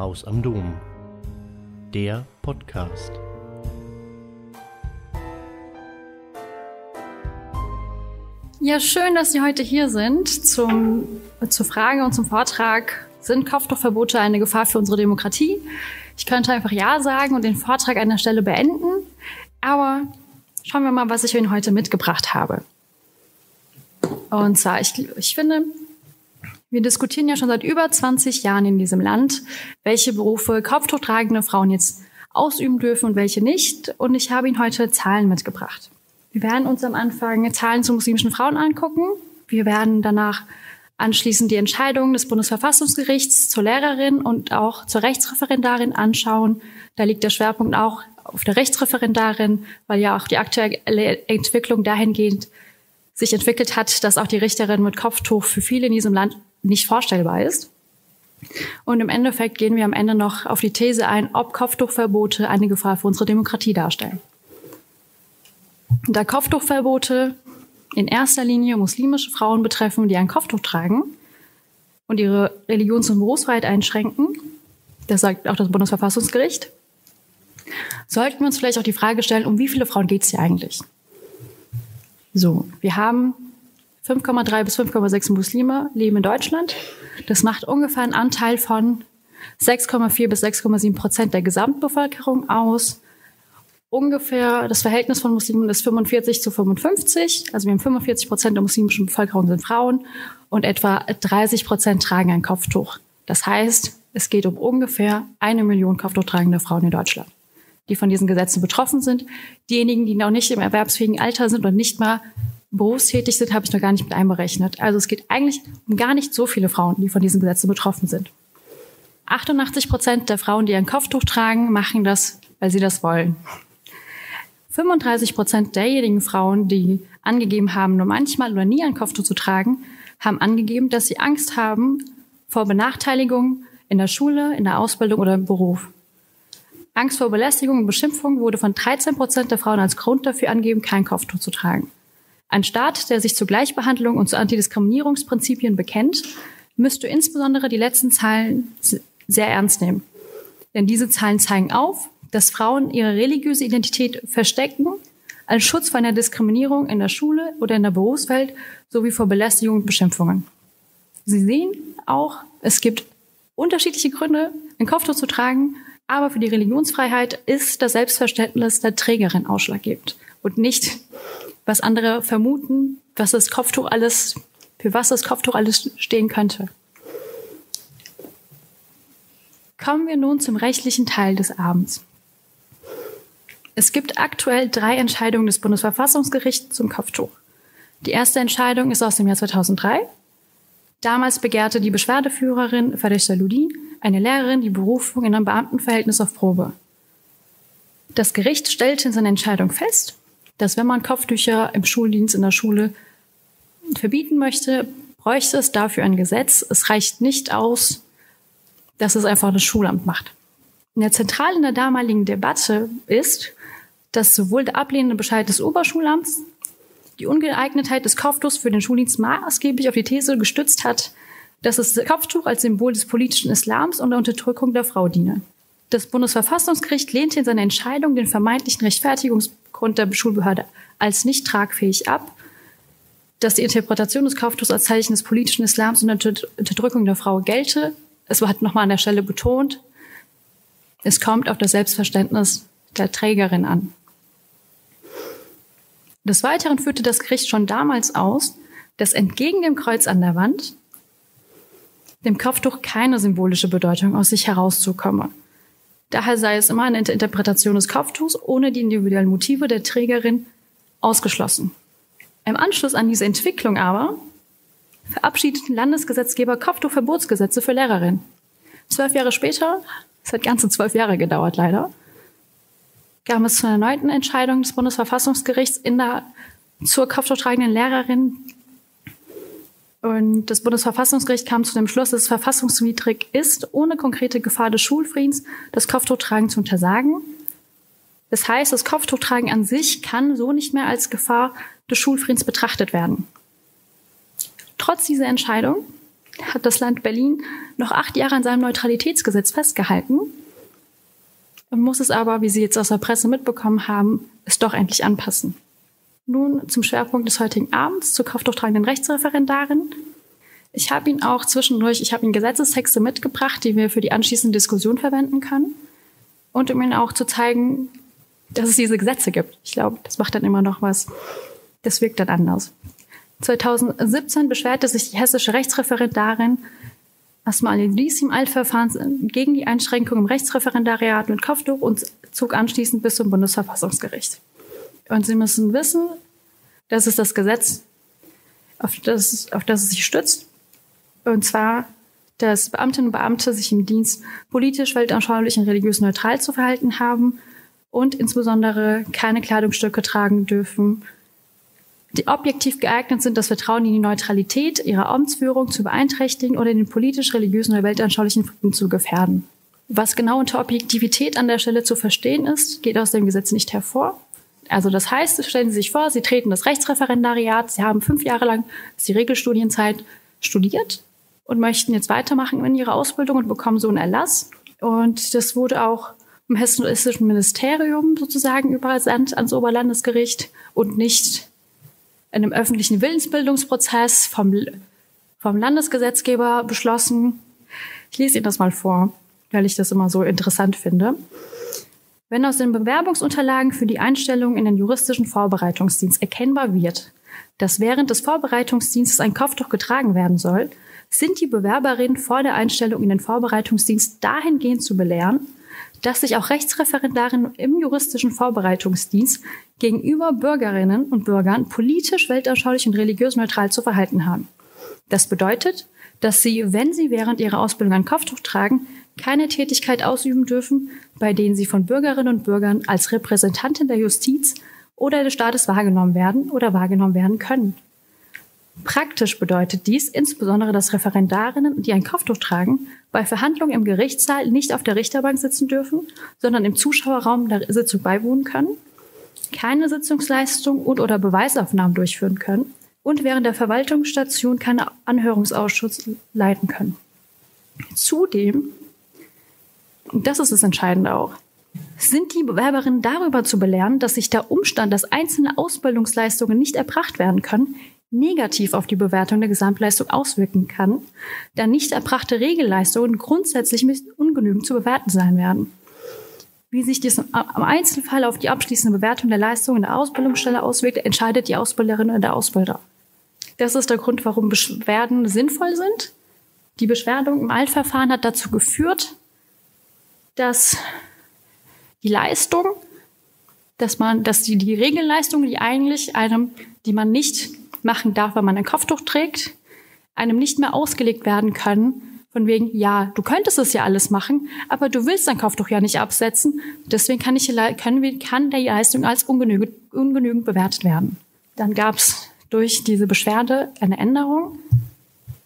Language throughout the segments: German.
Haus am Dom. Der Podcast. Ja, schön, dass Sie heute hier sind zum, zur Frage und zum Vortrag. Sind Kopftuchverbote eine Gefahr für unsere Demokratie? Ich könnte einfach Ja sagen und den Vortrag an der Stelle beenden. Aber schauen wir mal, was ich Ihnen heute mitgebracht habe. Und zwar, ich, ich finde, wir diskutieren ja schon seit über 20 Jahren in diesem Land, welche Berufe kopftuchtragende Frauen jetzt ausüben dürfen und welche nicht. Und ich habe Ihnen heute Zahlen mitgebracht. Wir werden uns am Anfang Zahlen zu muslimischen Frauen angucken. Wir werden danach anschließend die Entscheidung des Bundesverfassungsgerichts zur Lehrerin und auch zur Rechtsreferendarin anschauen. Da liegt der Schwerpunkt auch auf der Rechtsreferendarin, weil ja auch die aktuelle Entwicklung dahingehend sich entwickelt hat, dass auch die Richterin mit Kopftuch für viele in diesem Land nicht vorstellbar ist. Und im Endeffekt gehen wir am Ende noch auf die These ein, ob Kopftuchverbote eine Gefahr für unsere Demokratie darstellen. Da Kopftuchverbote in erster Linie muslimische Frauen betreffen, die ein Kopftuch tragen und ihre Religions- und Berufsfreiheit einschränken, das sagt auch das Bundesverfassungsgericht, sollten wir uns vielleicht auch die Frage stellen, um wie viele Frauen geht es hier eigentlich? So, wir haben 5,3 bis 5,6 Muslime leben in Deutschland. Das macht ungefähr einen Anteil von 6,4 bis 6,7 Prozent der Gesamtbevölkerung aus ungefähr das Verhältnis von Muslimen ist 45 zu 55. Also wir haben 45 Prozent der muslimischen Bevölkerung sind Frauen und etwa 30 Prozent tragen ein Kopftuch. Das heißt, es geht um ungefähr eine Million Kopftuchtragende Frauen in Deutschland, die von diesen Gesetzen betroffen sind. Diejenigen, die noch nicht im erwerbsfähigen Alter sind und nicht mal berufstätig sind, habe ich noch gar nicht mit einberechnet. Also es geht eigentlich um gar nicht so viele Frauen, die von diesen Gesetzen betroffen sind. 88 Prozent der Frauen, die ein Kopftuch tragen, machen das, weil sie das wollen. 35 Prozent derjenigen Frauen, die angegeben haben, nur manchmal oder nie ein Kopftuch zu tragen, haben angegeben, dass sie Angst haben vor Benachteiligung in der Schule, in der Ausbildung oder im Beruf. Angst vor Belästigung und Beschimpfung wurde von 13 Prozent der Frauen als Grund dafür angegeben, kein Kopftuch zu tragen. Ein Staat, der sich zur Gleichbehandlung und zu Antidiskriminierungsprinzipien bekennt, müsste insbesondere die letzten Zahlen sehr ernst nehmen. Denn diese Zahlen zeigen auf, dass Frauen ihre religiöse Identität verstecken als Schutz vor einer Diskriminierung in der Schule oder in der Berufswelt sowie vor Belästigung und Beschimpfungen. Sie sehen auch, es gibt unterschiedliche Gründe, ein Kopftuch zu tragen, aber für die Religionsfreiheit ist das Selbstverständnis der Trägerin ausschlaggebend und nicht, was andere vermuten, was das Kopftuch alles, für was das Kopftuch alles stehen könnte. Kommen wir nun zum rechtlichen Teil des Abends. Es gibt aktuell drei Entscheidungen des Bundesverfassungsgerichts zum Kopftuch. Die erste Entscheidung ist aus dem Jahr 2003. Damals begehrte die Beschwerdeführerin Farishta Ludin, eine Lehrerin, die Berufung in einem Beamtenverhältnis auf Probe. Das Gericht stellte in seiner Entscheidung fest, dass wenn man Kopftücher im Schuldienst in der Schule verbieten möchte, bräuchte es dafür ein Gesetz. Es reicht nicht aus, dass es einfach das Schulamt macht. Und der zentral in der damaligen Debatte ist, dass sowohl der ablehnende Bescheid des Oberschulamts die Ungeeignetheit des Kopftuchs für den Schuldienst maßgeblich auf die These gestützt hat, dass das Kopftuch als Symbol des politischen Islams und der Unterdrückung der Frau diene. Das Bundesverfassungsgericht lehnte in seiner Entscheidung den vermeintlichen Rechtfertigungsgrund der Schulbehörde als nicht tragfähig ab, dass die Interpretation des Kopftuchs als Zeichen des politischen Islams und der Unterdrückung der Frau gelte. Es hat nochmal an der Stelle betont, es kommt auf das Selbstverständnis der Trägerin an. Des Weiteren führte das Gericht schon damals aus, dass entgegen dem Kreuz an der Wand dem Kopftuch keine symbolische Bedeutung aus sich herauszukomme. Daher sei es immer eine Interpretation des Kopftuchs ohne die individuellen Motive der Trägerin ausgeschlossen. Im Anschluss an diese Entwicklung aber verabschiedeten Landesgesetzgeber Kopftuchverbotsgesetze für Lehrerinnen. Zwölf Jahre später, es hat ganze zwölf Jahre gedauert leider, kam es zu einer erneuten Entscheidung des Bundesverfassungsgerichts in der, zur kopftuchtragenden Lehrerin. Und das Bundesverfassungsgericht kam zu dem Schluss, dass es verfassungswidrig ist, ohne konkrete Gefahr des Schulfriedens das Kopftuchtragen zu untersagen. Das heißt, das Kopftuchtragen an sich kann so nicht mehr als Gefahr des Schulfriedens betrachtet werden. Trotz dieser Entscheidung hat das Land Berlin noch acht Jahre an seinem Neutralitätsgesetz festgehalten und muss es aber, wie Sie jetzt aus der Presse mitbekommen haben, es doch endlich anpassen. Nun zum Schwerpunkt des heutigen Abends zur kopftuchtragenden Rechtsreferendarin. Ich habe Ihnen auch zwischendurch, ich habe Ihnen Gesetzestexte mitgebracht, die wir für die anschließende Diskussion verwenden können. Und um Ihnen auch zu zeigen, dass es diese Gesetze gibt. Ich glaube, das macht dann immer noch was. Das wirkt dann anders. 2017 beschwerte sich die hessische Rechtsreferendarin Asma Alilis im Altverfahren gegen die Einschränkung im Rechtsreferendariat mit Kopftuch und zog anschließend bis zum Bundesverfassungsgericht. Und Sie müssen wissen, das ist das Gesetz, auf das, auf das es sich stützt. Und zwar, dass Beamtinnen und Beamte sich im Dienst politisch, weltanschaulich und religiös neutral zu verhalten haben und insbesondere keine Kleidungsstücke tragen dürfen, die objektiv geeignet sind, das Vertrauen in die Neutralität ihrer Amtsführung zu beeinträchtigen oder den politisch-religiösen oder weltanschaulichen Frieden zu gefährden. Was genau unter Objektivität an der Stelle zu verstehen ist, geht aus dem Gesetz nicht hervor. Also das heißt, stellen Sie sich vor, Sie treten das Rechtsreferendariat, Sie haben fünf Jahre lang, die Regelstudienzeit, studiert und möchten jetzt weitermachen in Ihrer Ausbildung und bekommen so einen Erlass. Und das wurde auch im hessischen Ministerium sozusagen übersandt ans Oberlandesgericht und nicht in einem öffentlichen Willensbildungsprozess vom, vom Landesgesetzgeber beschlossen. Ich lese Ihnen das mal vor, weil ich das immer so interessant finde. Wenn aus den Bewerbungsunterlagen für die Einstellung in den juristischen Vorbereitungsdienst erkennbar wird, dass während des Vorbereitungsdienstes ein Kopftuch getragen werden soll, sind die Bewerberinnen vor der Einstellung in den Vorbereitungsdienst dahingehend zu belehren, dass sich auch Rechtsreferendarinnen im juristischen Vorbereitungsdienst gegenüber Bürgerinnen und Bürgern politisch, weltanschaulich und religiös neutral zu verhalten haben. Das bedeutet, dass sie, wenn sie während ihrer Ausbildung ein Kopftuch tragen, keine Tätigkeit ausüben dürfen, bei denen sie von Bürgerinnen und Bürgern als Repräsentantin der Justiz oder des Staates wahrgenommen werden oder wahrgenommen werden können. Praktisch bedeutet dies insbesondere, dass Referendarinnen, die ein Kopftuch tragen, bei Verhandlungen im Gerichtssaal nicht auf der Richterbank sitzen dürfen, sondern im Zuschauerraum der Sitzung beiwohnen können, keine Sitzungsleistung und oder Beweisaufnahmen durchführen können und während der Verwaltungsstation keine Anhörungsausschuss leiten können. Zudem, das ist das Entscheidende auch, sind die Bewerberinnen darüber zu belehren, dass sich der Umstand, dass einzelne Ausbildungsleistungen nicht erbracht werden können, negativ auf die Bewertung der Gesamtleistung auswirken kann, da nicht erbrachte Regelleistungen grundsätzlich ungenügend zu bewerten sein werden. Wie sich dies im Einzelfall auf die abschließende Bewertung der Leistung in der Ausbildungsstelle auswirkt, entscheidet die Ausbilderin oder der Ausbilder. Das ist der Grund, warum Beschwerden sinnvoll sind. Die Beschwerdung im Altverfahren hat dazu geführt, dass die Leistung, dass man, dass die, die Regelleistung, die eigentlich einem, die man nicht machen darf, wenn man ein Kopftuch trägt, einem nicht mehr ausgelegt werden können, von wegen, ja, du könntest es ja alles machen, aber du willst dein Kopftuch ja nicht absetzen. Deswegen kann, ich, können kann der Leistung als ungenügend, ungenügend bewertet werden. Dann gab es durch diese Beschwerde eine Änderung.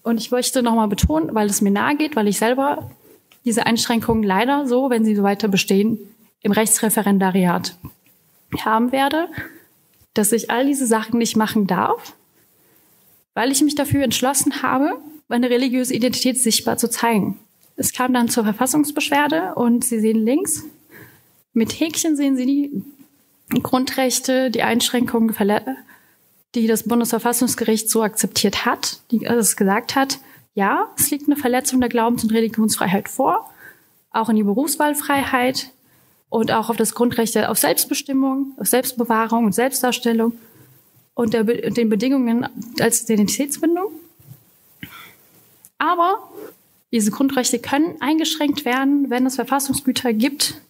Und ich möchte nochmal betonen, weil es mir nahe geht, weil ich selber diese Einschränkungen leider so, wenn sie so weiter bestehen, im Rechtsreferendariat haben werde, dass ich all diese Sachen nicht machen darf, weil ich mich dafür entschlossen habe, meine religiöse Identität sichtbar zu zeigen. Es kam dann zur Verfassungsbeschwerde und Sie sehen links, mit Häkchen sehen Sie die Grundrechte, die Einschränkungen, die das Bundesverfassungsgericht so akzeptiert hat, die es gesagt hat, ja, es liegt eine Verletzung der Glaubens- und Religionsfreiheit vor, auch in die Berufswahlfreiheit und auch auf das Grundrecht auf Selbstbestimmung, auf Selbstbewahrung und Selbstdarstellung und der, den Bedingungen als Identitätsbindung. Aber diese Grundrechte können eingeschränkt werden, wenn es Verfassungsgüter gibt,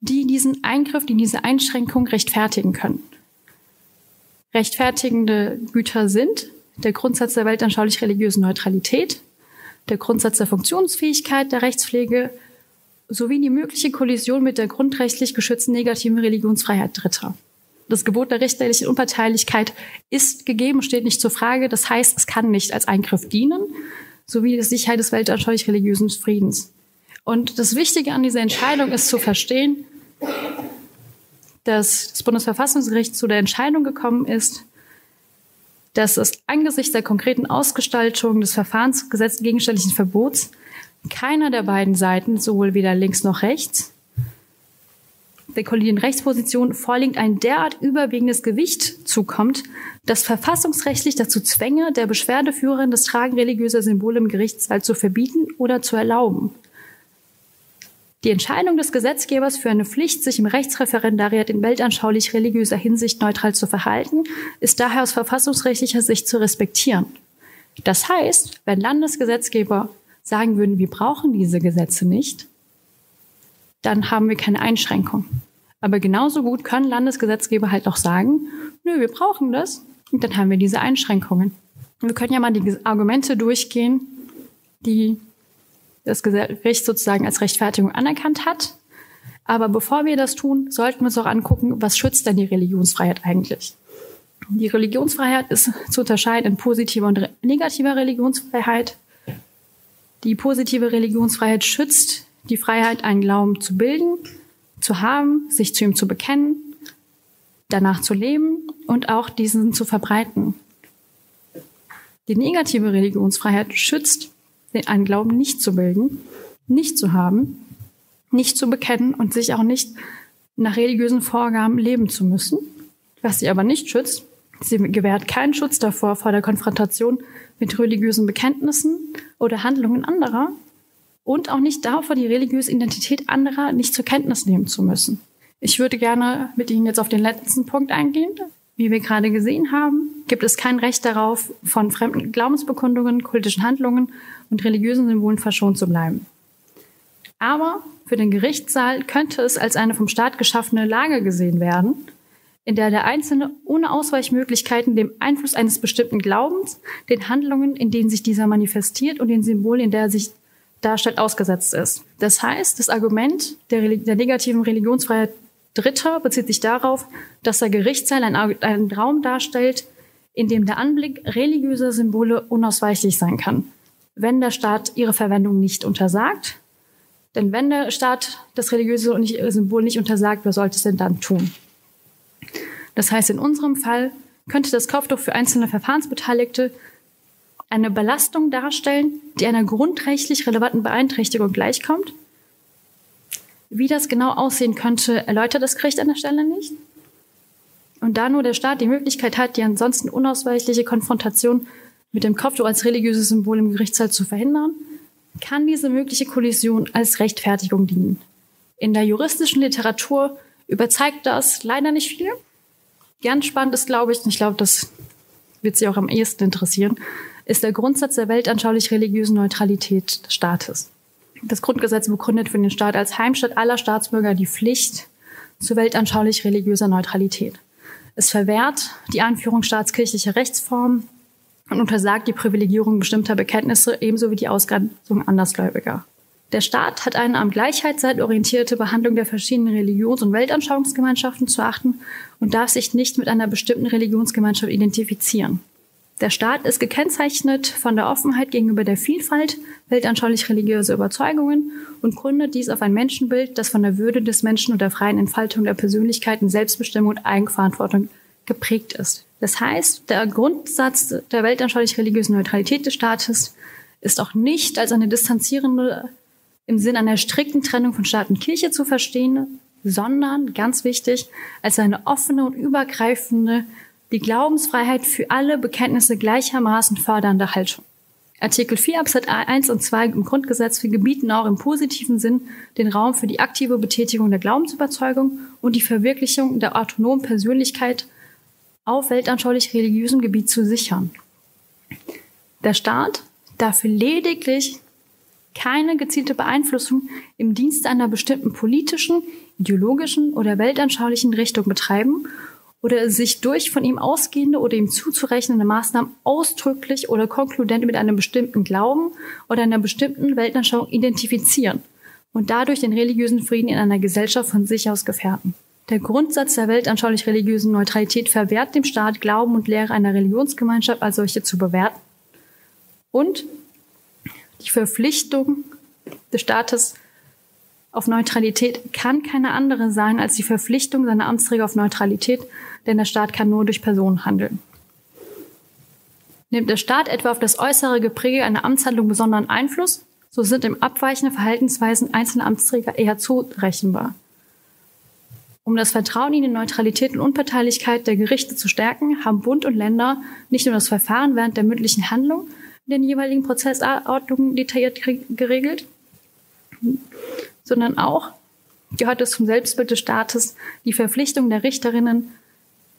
die diesen Eingriff, die diese Einschränkung rechtfertigen können. Rechtfertigende Güter sind der Grundsatz der weltanschaulich-religiösen Neutralität, der Grundsatz der Funktionsfähigkeit der Rechtspflege sowie die mögliche Kollision mit der grundrechtlich geschützten negativen Religionsfreiheit Dritter. Das Gebot der richterlichen Unparteilichkeit ist gegeben, steht nicht zur Frage. Das heißt, es kann nicht als Eingriff dienen, sowie die Sicherheit des weltanschaulich-religiösen Friedens. Und das Wichtige an dieser Entscheidung ist zu verstehen, dass das Bundesverfassungsgericht zu der Entscheidung gekommen ist, dass es angesichts der konkreten Ausgestaltung des Verfahrens gegenständlichen Verbots keiner der beiden Seiten, sowohl weder links noch rechts, der kollidierenden Rechtsposition vorliegend ein derart überwiegendes Gewicht zukommt, das verfassungsrechtlich dazu zwänge, der Beschwerdeführerin das Tragen religiöser Symbole im Gerichtssaal zu verbieten oder zu erlauben. Die Entscheidung des Gesetzgebers für eine Pflicht, sich im Rechtsreferendariat in weltanschaulich religiöser Hinsicht neutral zu verhalten, ist daher aus verfassungsrechtlicher Sicht zu respektieren. Das heißt, wenn Landesgesetzgeber sagen würden, wir brauchen diese Gesetze nicht, dann haben wir keine Einschränkung. Aber genauso gut können Landesgesetzgeber halt auch sagen, nö, wir brauchen das und dann haben wir diese Einschränkungen. Wir können ja mal die Argumente durchgehen, die das Gericht sozusagen als Rechtfertigung anerkannt hat. Aber bevor wir das tun, sollten wir uns auch angucken, was schützt denn die Religionsfreiheit eigentlich? Die Religionsfreiheit ist zu unterscheiden in positiver und negativer Religionsfreiheit. Die positive Religionsfreiheit schützt die Freiheit, einen Glauben zu bilden, zu haben, sich zu ihm zu bekennen, danach zu leben und auch diesen zu verbreiten. Die negative Religionsfreiheit schützt einen Glauben nicht zu bilden, nicht zu haben, nicht zu bekennen und sich auch nicht nach religiösen Vorgaben leben zu müssen. Was sie aber nicht schützt, sie gewährt keinen Schutz davor vor der Konfrontation mit religiösen Bekenntnissen oder Handlungen anderer und auch nicht davor, die religiöse Identität anderer nicht zur Kenntnis nehmen zu müssen. Ich würde gerne mit Ihnen jetzt auf den letzten Punkt eingehen. Wie wir gerade gesehen haben, gibt es kein Recht darauf, von fremden Glaubensbekundungen, kultischen Handlungen und religiösen Symbolen verschont zu bleiben. Aber für den Gerichtssaal könnte es als eine vom Staat geschaffene Lage gesehen werden, in der der Einzelne ohne Ausweichmöglichkeiten dem Einfluss eines bestimmten Glaubens, den Handlungen, in denen sich dieser manifestiert und den Symbolen, in der er sich darstellt, ausgesetzt ist. Das heißt, das Argument der, der negativen Religionsfreiheit Dritter bezieht sich darauf, dass der Gerichtssaal einen Raum darstellt, in dem der Anblick religiöser Symbole unausweichlich sein kann, wenn der Staat ihre Verwendung nicht untersagt. Denn wenn der Staat das religiöse Symbol nicht untersagt, wer sollte es denn dann tun? Das heißt, in unserem Fall könnte das Kopftuch für einzelne Verfahrensbeteiligte eine Belastung darstellen, die einer grundrechtlich relevanten Beeinträchtigung gleichkommt wie das genau aussehen könnte, erläutert das Gericht an der Stelle nicht. Und da nur der Staat die Möglichkeit hat, die ansonsten unausweichliche Konfrontation mit dem Kopftuch als religiöses Symbol im Gerichtssaal zu verhindern, kann diese mögliche Kollision als Rechtfertigung dienen. In der juristischen Literatur überzeugt das leider nicht viel. Ganz spannend ist, glaube ich, und ich glaube, das wird Sie auch am ehesten interessieren, ist der Grundsatz der weltanschaulich religiösen Neutralität des Staates. Das Grundgesetz begründet für den Staat als Heimstatt aller Staatsbürger die Pflicht zu weltanschaulich religiöser Neutralität. Es verwehrt die Einführung staatskirchlicher Rechtsformen und untersagt die Privilegierung bestimmter Bekenntnisse ebenso wie die Ausgrenzung Andersgläubiger. Der Staat hat eine am Gleichheitsseite orientierte Behandlung der verschiedenen Religions- und Weltanschauungsgemeinschaften zu achten und darf sich nicht mit einer bestimmten Religionsgemeinschaft identifizieren. Der Staat ist gekennzeichnet von der Offenheit gegenüber der Vielfalt weltanschaulich religiöser Überzeugungen und gründet dies auf ein Menschenbild, das von der Würde des Menschen und der freien Entfaltung der Persönlichkeit in Selbstbestimmung und Eigenverantwortung geprägt ist. Das heißt, der Grundsatz der weltanschaulich religiösen Neutralität des Staates ist auch nicht als eine distanzierende im Sinn einer strikten Trennung von Staat und Kirche zu verstehen, sondern, ganz wichtig, als eine offene und übergreifende die Glaubensfreiheit für alle Bekenntnisse gleichermaßen fördernde Haltung. Artikel 4 Absatz 1 und 2 im Grundgesetz gebieten auch im positiven Sinn den Raum für die aktive Betätigung der Glaubensüberzeugung und die Verwirklichung der autonomen Persönlichkeit auf weltanschaulich religiösem Gebiet zu sichern. Der Staat darf lediglich keine gezielte Beeinflussung im Dienste einer bestimmten politischen, ideologischen oder weltanschaulichen Richtung betreiben oder sich durch von ihm ausgehende oder ihm zuzurechnende Maßnahmen ausdrücklich oder konkludent mit einem bestimmten Glauben oder einer bestimmten Weltanschauung identifizieren und dadurch den religiösen Frieden in einer Gesellschaft von sich aus gefährden. Der Grundsatz der weltanschaulich-religiösen Neutralität verwehrt dem Staat, Glauben und Lehre einer Religionsgemeinschaft als solche zu bewerten und die Verpflichtung des Staates auf Neutralität kann keine andere sein als die Verpflichtung seiner Amtsträger auf Neutralität, denn der Staat kann nur durch Personen handeln. Nimmt der Staat etwa auf das äußere Gepräge einer Amtshandlung besonderen Einfluss, so sind im abweichende Verhaltensweisen einzelner Amtsträger eher zurechenbar. Um das Vertrauen in die Neutralität und Unparteilichkeit der Gerichte zu stärken, haben Bund und Länder nicht nur das Verfahren während der mündlichen Handlung in den jeweiligen Prozessordnungen detailliert geregelt, sondern auch gehört es zum Selbstbild des Staates, die Verpflichtung der Richterinnen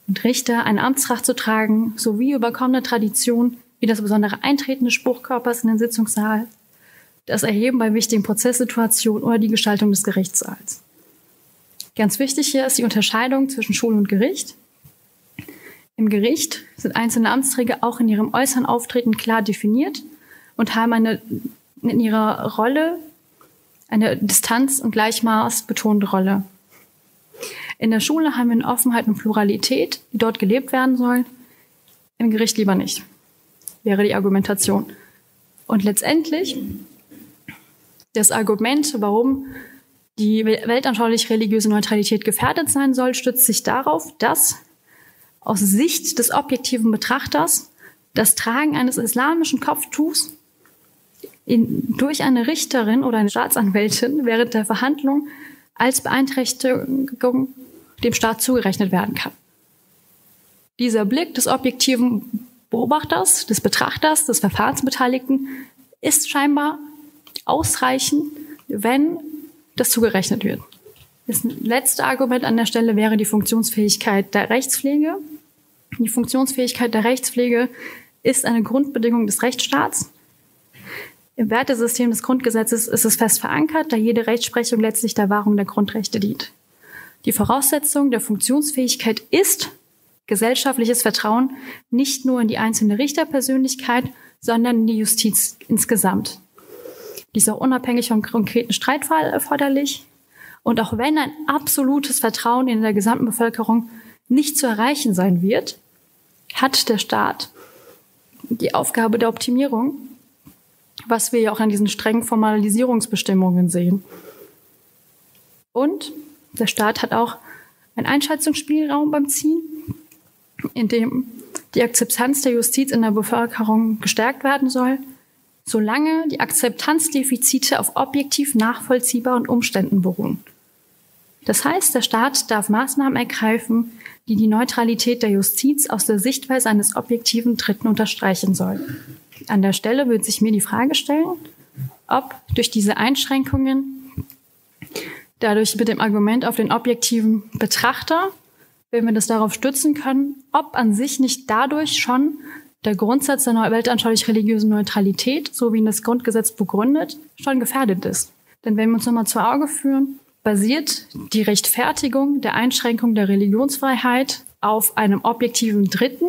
und Richter, ein Amtsrecht zu tragen, sowie überkommene Tradition wie das besondere Eintreten des Spruchkörpers in den Sitzungssaal, das Erheben bei wichtigen Prozesssituationen oder die Gestaltung des Gerichtssaals. Ganz wichtig hier ist die Unterscheidung zwischen Schule und Gericht. Im Gericht sind einzelne Amtsträger auch in ihrem äußeren Auftreten klar definiert und haben eine, in ihrer Rolle eine Distanz und Gleichmaß betonte Rolle. In der Schule haben wir eine Offenheit und Pluralität, die dort gelebt werden soll. Im Gericht lieber nicht, wäre die Argumentation. Und letztendlich das Argument, warum die weltanschaulich-religiöse Neutralität gefährdet sein soll, stützt sich darauf, dass aus Sicht des objektiven Betrachters das Tragen eines islamischen Kopftuchs in, durch eine Richterin oder eine Staatsanwältin während der Verhandlung als Beeinträchtigung dem Staat zugerechnet werden kann. Dieser Blick des objektiven Beobachters, des Betrachters, des Verfahrensbeteiligten ist scheinbar ausreichend, wenn das zugerechnet wird. Das letzte Argument an der Stelle wäre die Funktionsfähigkeit der Rechtspflege. Die Funktionsfähigkeit der Rechtspflege ist eine Grundbedingung des Rechtsstaats. Im Wertesystem des Grundgesetzes ist es fest verankert, da jede Rechtsprechung letztlich der Wahrung der Grundrechte dient. Die Voraussetzung der Funktionsfähigkeit ist gesellschaftliches Vertrauen nicht nur in die einzelne Richterpersönlichkeit, sondern in die Justiz insgesamt. Die ist auch unabhängig vom konkreten Streitfall erforderlich. Und auch wenn ein absolutes Vertrauen in der gesamten Bevölkerung nicht zu erreichen sein wird, hat der Staat die Aufgabe der Optimierung, was wir ja auch an diesen strengen Formalisierungsbestimmungen sehen. Und der Staat hat auch einen Einschätzungsspielraum beim Ziehen, in dem die Akzeptanz der Justiz in der Bevölkerung gestärkt werden soll solange die Akzeptanzdefizite auf objektiv nachvollziehbaren Umständen beruhen. Das heißt, der Staat darf Maßnahmen ergreifen, die die Neutralität der Justiz aus der Sichtweise eines objektiven Dritten unterstreichen sollen. An der Stelle würde sich mir die Frage stellen, ob durch diese Einschränkungen, dadurch mit dem Argument auf den objektiven Betrachter, wenn wir das darauf stützen können, ob an sich nicht dadurch schon der Grundsatz der weltanschaulich-religiösen Neutralität, so wie ihn das Grundgesetz begründet, schon gefährdet ist. Denn wenn wir uns nochmal zu Auge führen, basiert die Rechtfertigung der Einschränkung der Religionsfreiheit auf einem objektiven Dritten.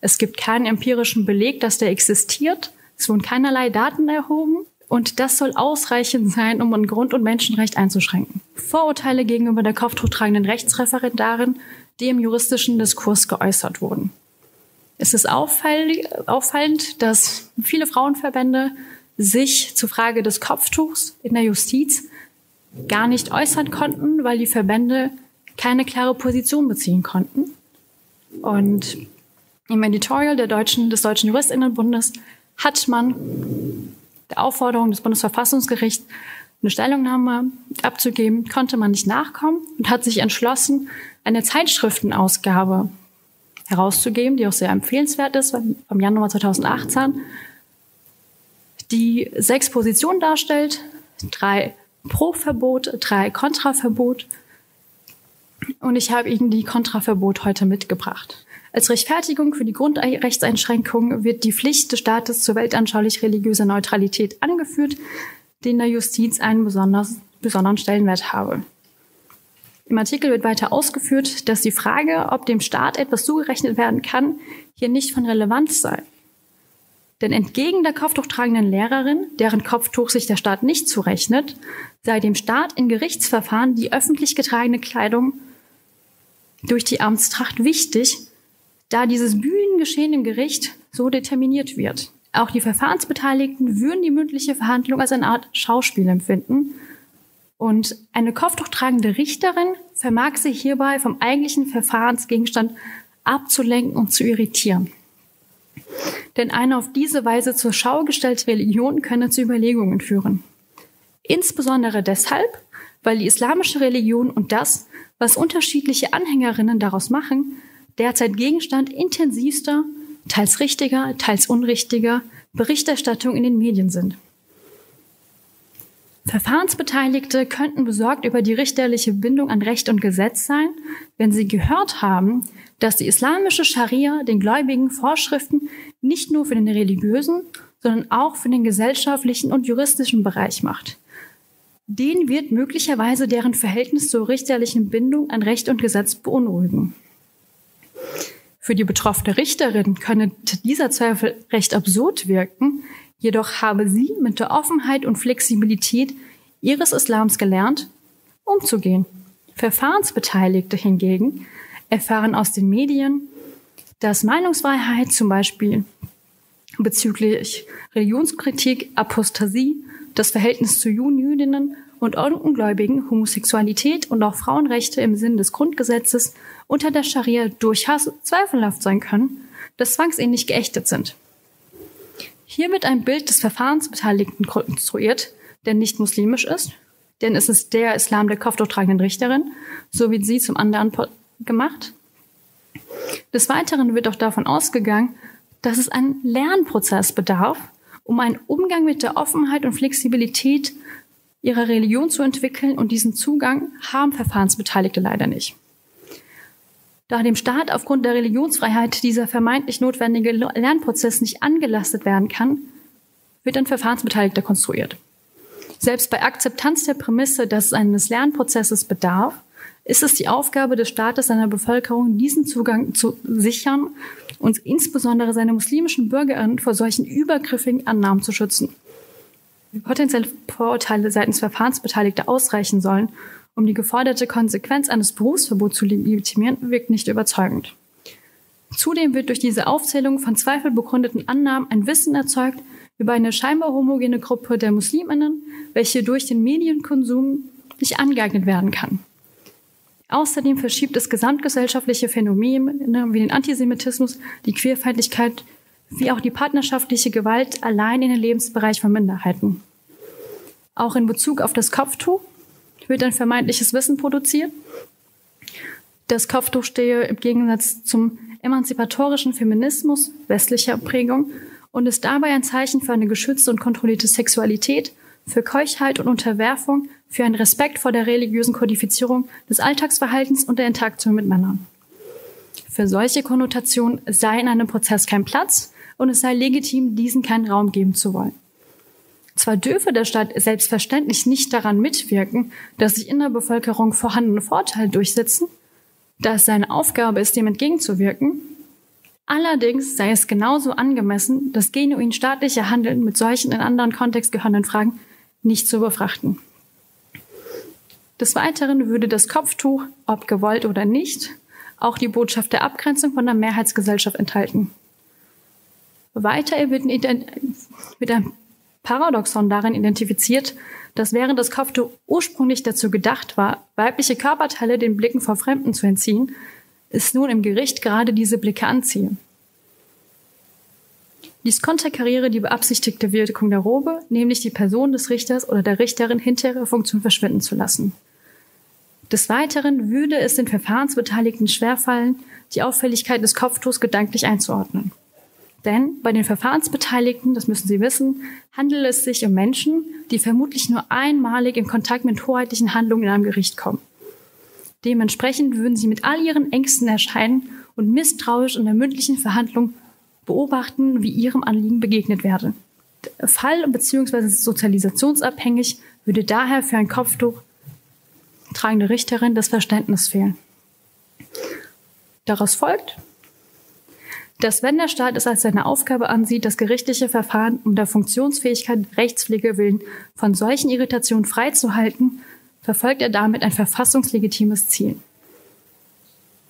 Es gibt keinen empirischen Beleg, dass der existiert. Es wurden keinerlei Daten erhoben. Und das soll ausreichend sein, um ein Grund- und Menschenrecht einzuschränken. Vorurteile gegenüber der kopftuchtragenden Rechtsreferendarin, die im juristischen Diskurs geäußert wurden. Es ist auffallend, dass viele Frauenverbände sich zur Frage des Kopftuchs in der Justiz gar nicht äußern konnten, weil die Verbände keine klare Position beziehen konnten. Und im Editorial der deutschen, des Deutschen Juristinnenbundes hat man der Aufforderung des Bundesverfassungsgerichts eine Stellungnahme abzugeben, konnte man nicht nachkommen und hat sich entschlossen, eine Zeitschriftenausgabe herauszugeben, die auch sehr empfehlenswert ist, vom Januar 2018, die sechs Positionen darstellt, drei Pro-Verbot, drei Kontra-Verbot. Und ich habe Ihnen die Kontraverbot heute mitgebracht. Als Rechtfertigung für die Grundrechtseinschränkung wird die Pflicht des Staates zur weltanschaulich-religiöser Neutralität angeführt, die in der Justiz einen besonders, besonderen Stellenwert habe. Im Artikel wird weiter ausgeführt, dass die Frage, ob dem Staat etwas zugerechnet werden kann, hier nicht von Relevanz sei. Denn entgegen der kopftuchtragenden Lehrerin, deren Kopftuch sich der Staat nicht zurechnet, sei dem Staat in Gerichtsverfahren die öffentlich getragene Kleidung durch die Amtstracht wichtig, da dieses Bühnengeschehen im Gericht so determiniert wird. Auch die Verfahrensbeteiligten würden die mündliche Verhandlung als eine Art Schauspiel empfinden und eine kopftuchtragende Richterin vermag sich hierbei vom eigentlichen Verfahrensgegenstand abzulenken und zu irritieren. Denn eine auf diese Weise zur Schau gestellte Religion könne zu Überlegungen führen. Insbesondere deshalb, weil die islamische Religion und das, was unterschiedliche Anhängerinnen daraus machen, derzeit Gegenstand intensivster, teils richtiger, teils unrichtiger Berichterstattung in den Medien sind. Verfahrensbeteiligte könnten besorgt über die richterliche Bindung an Recht und Gesetz sein, wenn sie gehört haben, dass die islamische Scharia den Gläubigen Vorschriften nicht nur für den religiösen, sondern auch für den gesellschaftlichen und juristischen Bereich macht. Den wird möglicherweise deren Verhältnis zur richterlichen Bindung an Recht und Gesetz beunruhigen. Für die betroffene Richterin könne dieser Zweifel recht absurd wirken, jedoch habe sie mit der Offenheit und Flexibilität ihres Islams gelernt, umzugehen. Verfahrensbeteiligte hingegen erfahren aus den Medien, dass Meinungsfreiheit zum Beispiel bezüglich Religionskritik, Apostasie, das Verhältnis zu Juden, Jüdinnen und Ungläubigen, Homosexualität und auch Frauenrechte im Sinne des Grundgesetzes unter der Scharia durchaus zweifelhaft sein können, dass zwangsähnlich geächtet sind. Hier wird ein Bild des Verfahrensbeteiligten konstruiert, der nicht muslimisch ist, denn es ist der Islam der kopftuchtragenden Richterin, so wird sie zum anderen gemacht. Des Weiteren wird auch davon ausgegangen, dass es einen Lernprozess bedarf, um einen Umgang mit der Offenheit und Flexibilität ihrer Religion zu entwickeln und diesen Zugang haben Verfahrensbeteiligte leider nicht. Da dem Staat aufgrund der Religionsfreiheit dieser vermeintlich notwendige Lernprozess nicht angelastet werden kann, wird ein Verfahrensbeteiligter konstruiert. Selbst bei Akzeptanz der Prämisse, dass es eines Lernprozesses bedarf, ist es die Aufgabe des Staates seiner Bevölkerung, diesen Zugang zu sichern und insbesondere seine muslimischen Bürgerinnen vor solchen übergriffigen Annahmen zu schützen. Potenzielle Vorurteile seitens Verfahrensbeteiligter ausreichen sollen, um die geforderte Konsequenz eines Berufsverbots zu legitimieren, wirkt nicht überzeugend. Zudem wird durch diese Aufzählung von zweifelbegründeten Annahmen ein Wissen erzeugt über eine scheinbar homogene Gruppe der Musliminnen, welche durch den Medienkonsum nicht angeeignet werden kann. Außerdem verschiebt es gesamtgesellschaftliche Phänomene wie den Antisemitismus, die Queerfeindlichkeit wie auch die partnerschaftliche Gewalt allein in den Lebensbereich von Minderheiten. Auch in Bezug auf das Kopftuch wird ein vermeintliches Wissen produziert. Das Kopftuch stehe im Gegensatz zum emanzipatorischen Feminismus westlicher Prägung und ist dabei ein Zeichen für eine geschützte und kontrollierte Sexualität, für Keuchheit und Unterwerfung, für einen Respekt vor der religiösen Kodifizierung des Alltagsverhaltens und der Interaktion mit Männern. Für solche Konnotationen sei in einem Prozess kein Platz, und es sei legitim, diesen keinen Raum geben zu wollen. Zwar dürfe der Staat selbstverständlich nicht daran mitwirken, dass sich in der Bevölkerung vorhandene Vorteile durchsetzen, da es seine Aufgabe ist, dem entgegenzuwirken, allerdings sei es genauso angemessen, das genuin staatliche Handeln mit solchen in anderen Kontext gehörenden Fragen nicht zu befrachten. Des Weiteren würde das Kopftuch, ob gewollt oder nicht, auch die Botschaft der Abgrenzung von der Mehrheitsgesellschaft enthalten. Weiter wird, wird ein Paradoxon darin identifiziert, dass während das Kopftuch ursprünglich dazu gedacht war, weibliche Körperteile den Blicken vor Fremden zu entziehen, ist nun im Gericht gerade diese Blicke anziehen. Dies konterkariere die beabsichtigte Wirkung der Robe, nämlich die Person des Richters oder der Richterin hinter ihrer Funktion verschwinden zu lassen. Des Weiteren würde es den Verfahrensbeteiligten schwerfallen, die Auffälligkeit des Kopftuchs gedanklich einzuordnen. Denn bei den Verfahrensbeteiligten, das müssen Sie wissen, handelt es sich um Menschen, die vermutlich nur einmalig in Kontakt mit hoheitlichen Handlungen in einem Gericht kommen. Dementsprechend würden sie mit all ihren Ängsten erscheinen und misstrauisch in der mündlichen Verhandlung beobachten, wie ihrem Anliegen begegnet werde. Fall- bzw. sozialisationsabhängig würde daher für ein Kopftuch tragende Richterin das Verständnis fehlen. Daraus folgt, dass wenn der Staat es als seine Aufgabe ansieht, das gerichtliche Verfahren um der Funktionsfähigkeit Rechtspflege willen von solchen Irritationen freizuhalten, verfolgt er damit ein verfassungslegitimes Ziel.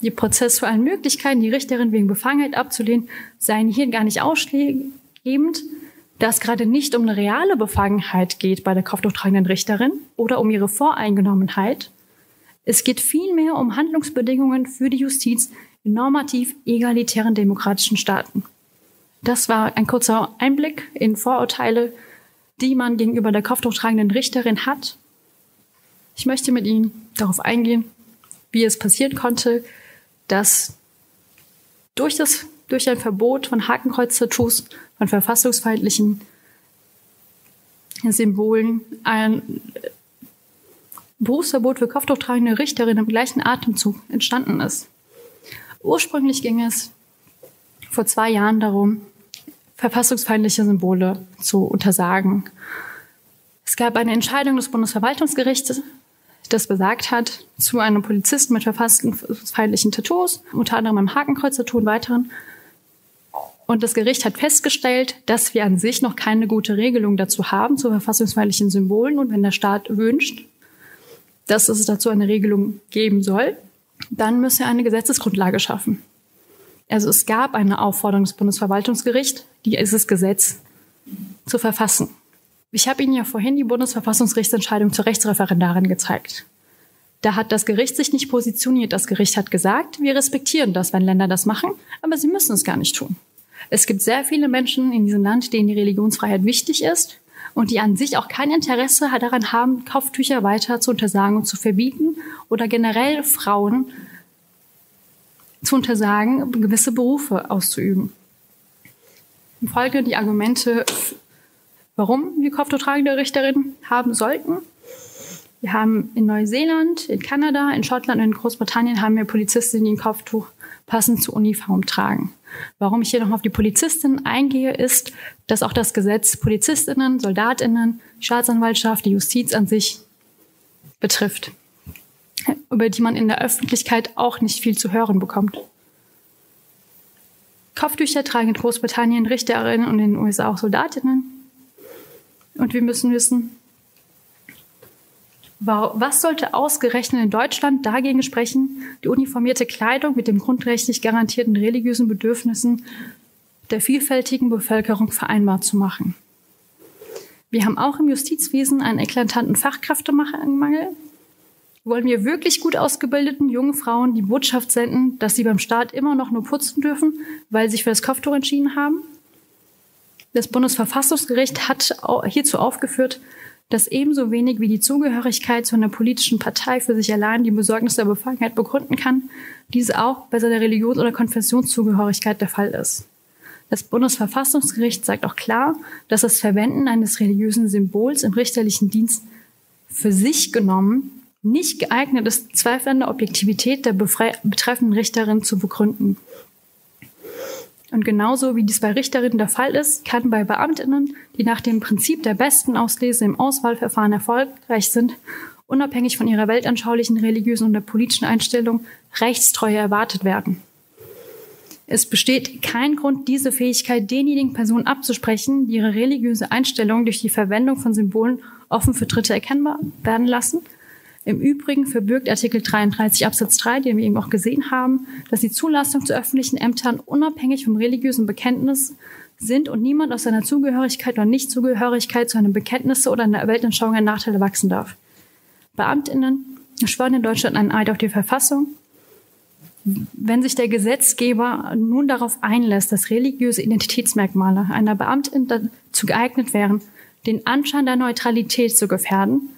Die prozessualen Möglichkeiten, die Richterin wegen Befangenheit abzulehnen, seien hier gar nicht ausschlaggebend, da es gerade nicht um eine reale Befangenheit geht bei der kopftuchtragenden Richterin oder um ihre Voreingenommenheit. Es geht vielmehr um Handlungsbedingungen für die Justiz, normativ egalitären demokratischen Staaten. Das war ein kurzer Einblick in Vorurteile, die man gegenüber der kopftuchtragenden Richterin hat. Ich möchte mit Ihnen darauf eingehen, wie es passieren konnte, dass durch, das, durch ein Verbot von Hakenkreuz-Tattoos, von verfassungsfeindlichen Symbolen ein Berufsverbot für kopftuchtragende Richterinnen im gleichen Atemzug entstanden ist. Ursprünglich ging es vor zwei Jahren darum, verfassungsfeindliche Symbole zu untersagen. Es gab eine Entscheidung des Bundesverwaltungsgerichts, das besagt hat, zu einem Polizisten mit verfassungsfeindlichen Tattoos, unter anderem einem Hakenkreuz-Tattoo und weiteren. Und das Gericht hat festgestellt, dass wir an sich noch keine gute Regelung dazu haben zu verfassungsfeindlichen Symbolen. Und wenn der Staat wünscht, dass es dazu eine Regelung geben soll, dann müsse er eine Gesetzesgrundlage schaffen. Also es gab eine Aufforderung des Bundesverwaltungsgerichts, dieses Gesetz zu verfassen. Ich habe Ihnen ja vorhin die Bundesverfassungsgerichtsentscheidung zur Rechtsreferendarin gezeigt. Da hat das Gericht sich nicht positioniert. Das Gericht hat gesagt, wir respektieren das, wenn Länder das machen, aber sie müssen es gar nicht tun. Es gibt sehr viele Menschen in diesem Land, denen die Religionsfreiheit wichtig ist und die an sich auch kein Interesse daran haben, Kopftücher weiter zu untersagen und zu verbieten oder generell Frauen zu untersagen, gewisse Berufe auszuüben. In Folge die Argumente, warum wir kopftuchtragende Richterinnen haben sollten. Wir haben in Neuseeland, in Kanada, in Schottland und in Großbritannien haben wir Polizistinnen, die ein Kopftuch passend zur Uniform tragen. Warum ich hier noch auf die Polizistinnen eingehe, ist, dass auch das Gesetz Polizistinnen, Soldatinnen, Staatsanwaltschaft, die Justiz an sich betrifft, über die man in der Öffentlichkeit auch nicht viel zu hören bekommt. Kopftücher tragen in Großbritannien Richterinnen und in den USA auch Soldatinnen. Und wir müssen wissen, was sollte ausgerechnet in Deutschland dagegen sprechen, die uniformierte Kleidung mit den grundrechtlich garantierten religiösen Bedürfnissen der vielfältigen Bevölkerung vereinbar zu machen? Wir haben auch im Justizwesen einen eklatanten Fachkräftemangel. Wollen wir wirklich gut ausgebildeten jungen Frauen die Botschaft senden, dass sie beim Staat immer noch nur putzen dürfen, weil sie sich für das Kopftuch entschieden haben? Das Bundesverfassungsgericht hat hierzu aufgeführt, dass ebenso wenig wie die Zugehörigkeit zu einer politischen Partei für sich allein die Besorgnis der Befangenheit begründen kann, diese auch bei seiner Religions- oder Konfessionszugehörigkeit der Fall ist. Das Bundesverfassungsgericht sagt auch klar, dass das Verwenden eines religiösen Symbols im richterlichen Dienst für sich genommen nicht geeignet ist, Zweifel an der Objektivität der betreffenden Richterin zu begründen. Und genauso wie dies bei Richterinnen der Fall ist, kann bei Beamtinnen, die nach dem Prinzip der besten Auslese im Auswahlverfahren erfolgreich sind, unabhängig von ihrer weltanschaulichen, religiösen oder politischen Einstellung, Rechtstreue erwartet werden. Es besteht kein Grund, diese Fähigkeit denjenigen Personen abzusprechen, die ihre religiöse Einstellung durch die Verwendung von Symbolen offen für Dritte erkennbar werden lassen im Übrigen verbirgt Artikel 33 Absatz 3, den wir eben auch gesehen haben, dass die Zulassung zu öffentlichen Ämtern unabhängig vom religiösen Bekenntnis sind und niemand aus seiner Zugehörigkeit oder Nichtzugehörigkeit zu einem Bekenntnis oder einer Weltanschauung ein Nachteil erwachsen darf. Beamtinnen schwören in Deutschland einen Eid auf die Verfassung. Wenn sich der Gesetzgeber nun darauf einlässt, dass religiöse Identitätsmerkmale einer Beamtin dazu geeignet wären, den Anschein der Neutralität zu gefährden,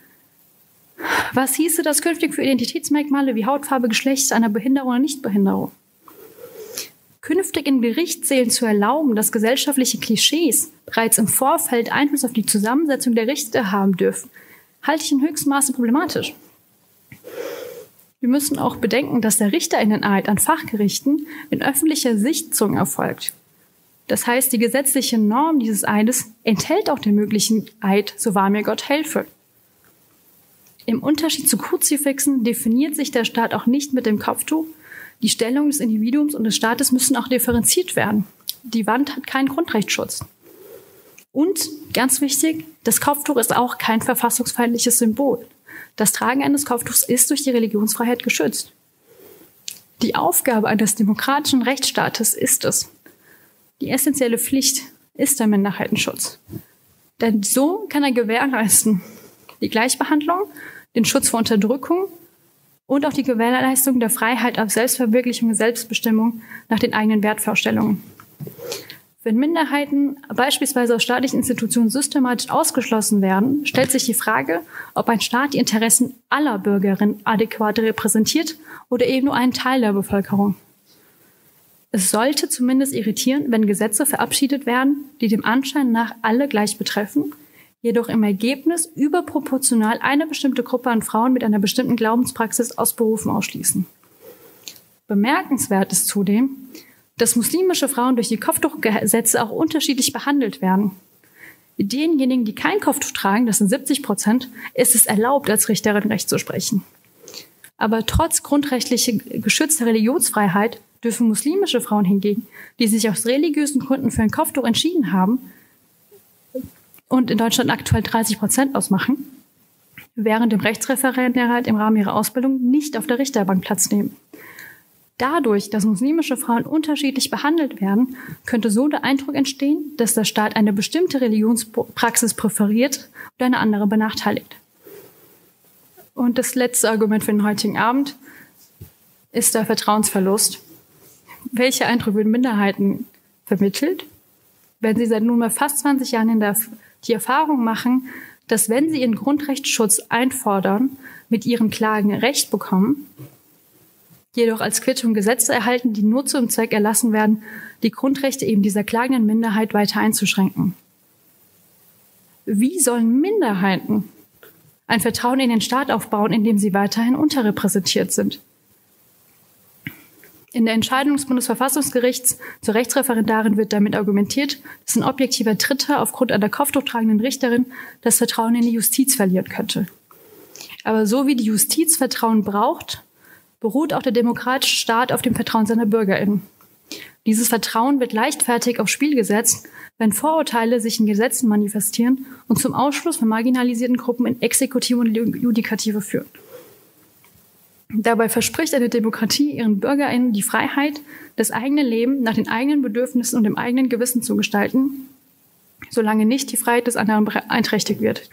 was hieße das künftig für Identitätsmerkmale wie Hautfarbe, Geschlecht, einer Behinderung oder Nichtbehinderung? Künftig in Gerichtssälen zu erlauben, dass gesellschaftliche Klischees bereits im Vorfeld Einfluss auf die Zusammensetzung der Richter haben dürfen, halte ich in höchstem Maße problematisch. Wir müssen auch bedenken, dass der Richterinnen-Eid an Fachgerichten in öffentlicher Sichtung erfolgt. Das heißt, die gesetzliche Norm dieses Eides enthält auch den möglichen Eid, so wahr mir Gott helfe. Im Unterschied zu Kruzifixen definiert sich der Staat auch nicht mit dem Kopftuch. Die Stellung des Individuums und des Staates müssen auch differenziert werden. Die Wand hat keinen Grundrechtsschutz. Und ganz wichtig, das Kopftuch ist auch kein verfassungsfeindliches Symbol. Das Tragen eines Kopftuchs ist durch die Religionsfreiheit geschützt. Die Aufgabe eines demokratischen Rechtsstaates ist es. Die essentielle Pflicht ist der Minderheitenschutz. Denn so kann er gewährleisten die Gleichbehandlung den Schutz vor Unterdrückung und auch die Gewährleistung der Freiheit auf Selbstverwirklichung und Selbstbestimmung nach den eigenen Wertvorstellungen. Wenn Minderheiten beispielsweise aus staatlichen Institutionen systematisch ausgeschlossen werden, stellt sich die Frage, ob ein Staat die Interessen aller Bürgerinnen adäquat repräsentiert oder eben nur einen Teil der Bevölkerung. Es sollte zumindest irritieren, wenn Gesetze verabschiedet werden, die dem Anschein nach alle gleich betreffen, jedoch im Ergebnis überproportional eine bestimmte Gruppe an Frauen mit einer bestimmten Glaubenspraxis aus Berufen ausschließen. Bemerkenswert ist zudem, dass muslimische Frauen durch die Kopftuchgesetze auch unterschiedlich behandelt werden. Denjenigen, die kein Kopftuch tragen, das sind 70 Prozent, ist es erlaubt, als Richterin Recht zu sprechen. Aber trotz grundrechtlicher geschützter Religionsfreiheit dürfen muslimische Frauen hingegen, die sich aus religiösen Gründen für ein Kopftuch entschieden haben und in Deutschland aktuell 30 Prozent ausmachen, während dem Rechtsreferendariat im Rahmen ihrer Ausbildung nicht auf der Richterbank Platz nehmen. Dadurch, dass muslimische Frauen unterschiedlich behandelt werden, könnte so der Eindruck entstehen, dass der Staat eine bestimmte Religionspraxis präferiert oder eine andere benachteiligt. Und das letzte Argument für den heutigen Abend ist der Vertrauensverlust. Welcher Eindruck würden Minderheiten vermittelt, wenn sie seit nunmehr fast 20 Jahren der, die Erfahrung machen, dass wenn sie ihren Grundrechtsschutz einfordern, mit ihren Klagen Recht bekommen, jedoch als Quittung Gesetze erhalten, die nur zum Zweck erlassen werden, die Grundrechte eben dieser klagenden Minderheit weiter einzuschränken. Wie sollen Minderheiten ein Vertrauen in den Staat aufbauen, in dem sie weiterhin unterrepräsentiert sind? In der Entscheidung des Bundesverfassungsgerichts zur Rechtsreferendarin wird damit argumentiert, dass ein objektiver Dritter aufgrund einer kopftuchtragenden Richterin das Vertrauen in die Justiz verlieren könnte. Aber so wie die Justiz Vertrauen braucht, beruht auch der demokratische Staat auf dem Vertrauen seiner BürgerInnen. Dieses Vertrauen wird leichtfertig aufs Spiel gesetzt, wenn Vorurteile sich in Gesetzen manifestieren und zum Ausschluss von marginalisierten Gruppen in Exekutive und Judikative führen. Dabei verspricht eine Demokratie ihren BürgerInnen die Freiheit, das eigene Leben nach den eigenen Bedürfnissen und dem eigenen Gewissen zu gestalten, solange nicht die Freiheit des anderen beeinträchtigt wird.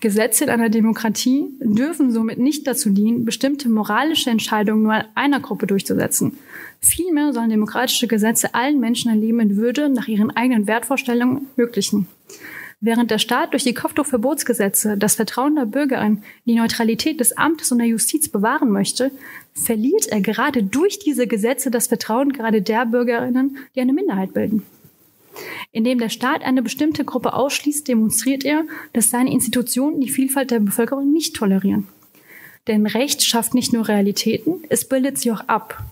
Gesetze in einer Demokratie dürfen somit nicht dazu dienen, bestimmte moralische Entscheidungen nur einer Gruppe durchzusetzen. Vielmehr sollen demokratische Gesetze allen Menschen ein Leben in Würde nach ihren eigenen Wertvorstellungen ermöglichen. Während der Staat durch die Kopftuchverbotsgesetze das Vertrauen der Bürger in die Neutralität des Amtes und der Justiz bewahren möchte, verliert er gerade durch diese Gesetze das Vertrauen gerade der Bürgerinnen, die eine Minderheit bilden. Indem der Staat eine bestimmte Gruppe ausschließt, demonstriert er, dass seine Institutionen die Vielfalt der Bevölkerung nicht tolerieren. Denn Recht schafft nicht nur Realitäten, es bildet sie auch ab.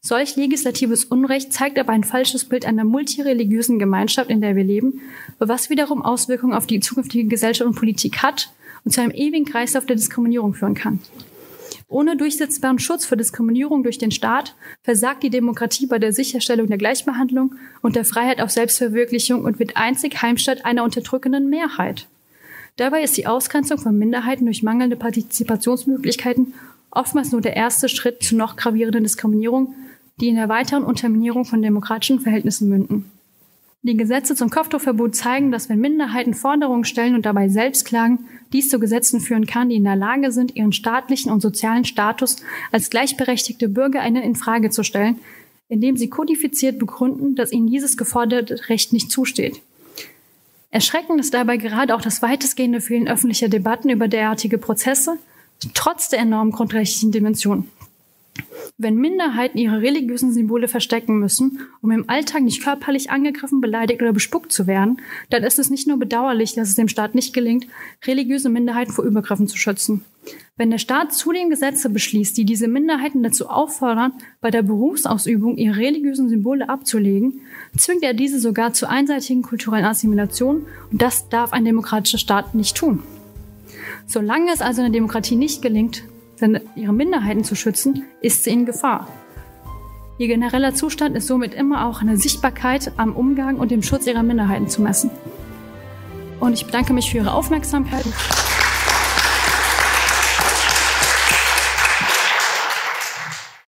Solch legislatives Unrecht zeigt aber ein falsches Bild einer multireligiösen Gemeinschaft, in der wir leben, was wiederum Auswirkungen auf die zukünftige Gesellschaft und Politik hat und zu einem ewigen Kreislauf der Diskriminierung führen kann. Ohne durchsetzbaren Schutz vor Diskriminierung durch den Staat versagt die Demokratie bei der Sicherstellung der Gleichbehandlung und der Freiheit auf Selbstverwirklichung und wird einzig Heimstatt einer unterdrückenden Mehrheit. Dabei ist die Ausgrenzung von Minderheiten durch mangelnde Partizipationsmöglichkeiten oftmals nur der erste Schritt zu noch gravierenden Diskriminierung, die in der weiteren Unterminierung von demokratischen Verhältnissen münden. Die Gesetze zum Kopftuchverbot zeigen, dass wenn Minderheiten Forderungen stellen und dabei selbst klagen, dies zu Gesetzen führen kann, die in der Lage sind, ihren staatlichen und sozialen Status als gleichberechtigte BürgerInnen in Frage zu stellen, indem sie kodifiziert begründen, dass ihnen dieses geforderte Recht nicht zusteht. Erschreckend ist dabei gerade auch das weitestgehende Fehlen öffentlicher Debatten über derartige Prozesse, trotz der enormen grundrechtlichen Dimension. Wenn Minderheiten ihre religiösen Symbole verstecken müssen, um im Alltag nicht körperlich angegriffen, beleidigt oder bespuckt zu werden, dann ist es nicht nur bedauerlich, dass es dem Staat nicht gelingt, religiöse Minderheiten vor Übergriffen zu schützen. Wenn der Staat zudem Gesetze beschließt, die diese Minderheiten dazu auffordern, bei der Berufsausübung ihre religiösen Symbole abzulegen, zwingt er diese sogar zur einseitigen kulturellen Assimilation und das darf ein demokratischer Staat nicht tun. Solange es also einer Demokratie nicht gelingt, seine, ihre Minderheiten zu schützen, ist sie in Gefahr. Ihr genereller Zustand ist somit immer auch eine Sichtbarkeit am Umgang und dem Schutz ihrer Minderheiten zu messen. Und ich bedanke mich für Ihre Aufmerksamkeit.